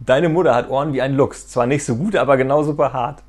Deine Mutter hat Ohren wie ein Luchs. Zwar nicht so gut, aber genauso behaart.